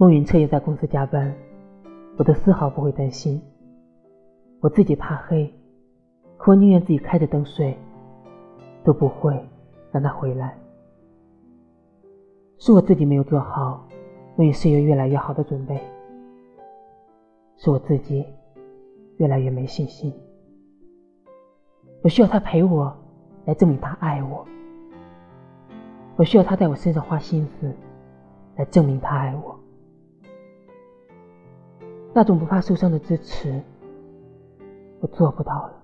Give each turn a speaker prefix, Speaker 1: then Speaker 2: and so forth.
Speaker 1: 孟云彻夜在公司加班，我都丝毫不会担心。我自己怕黑，可我宁愿自己开着灯睡，都不会让他回来。是我自己没有做好为事业越来越好的准备，是我自己越来越没信心。我需要他陪我来证明他爱我，我需要他在我身上花心思来证明他爱我。那种不怕受伤的支持，我做不到了。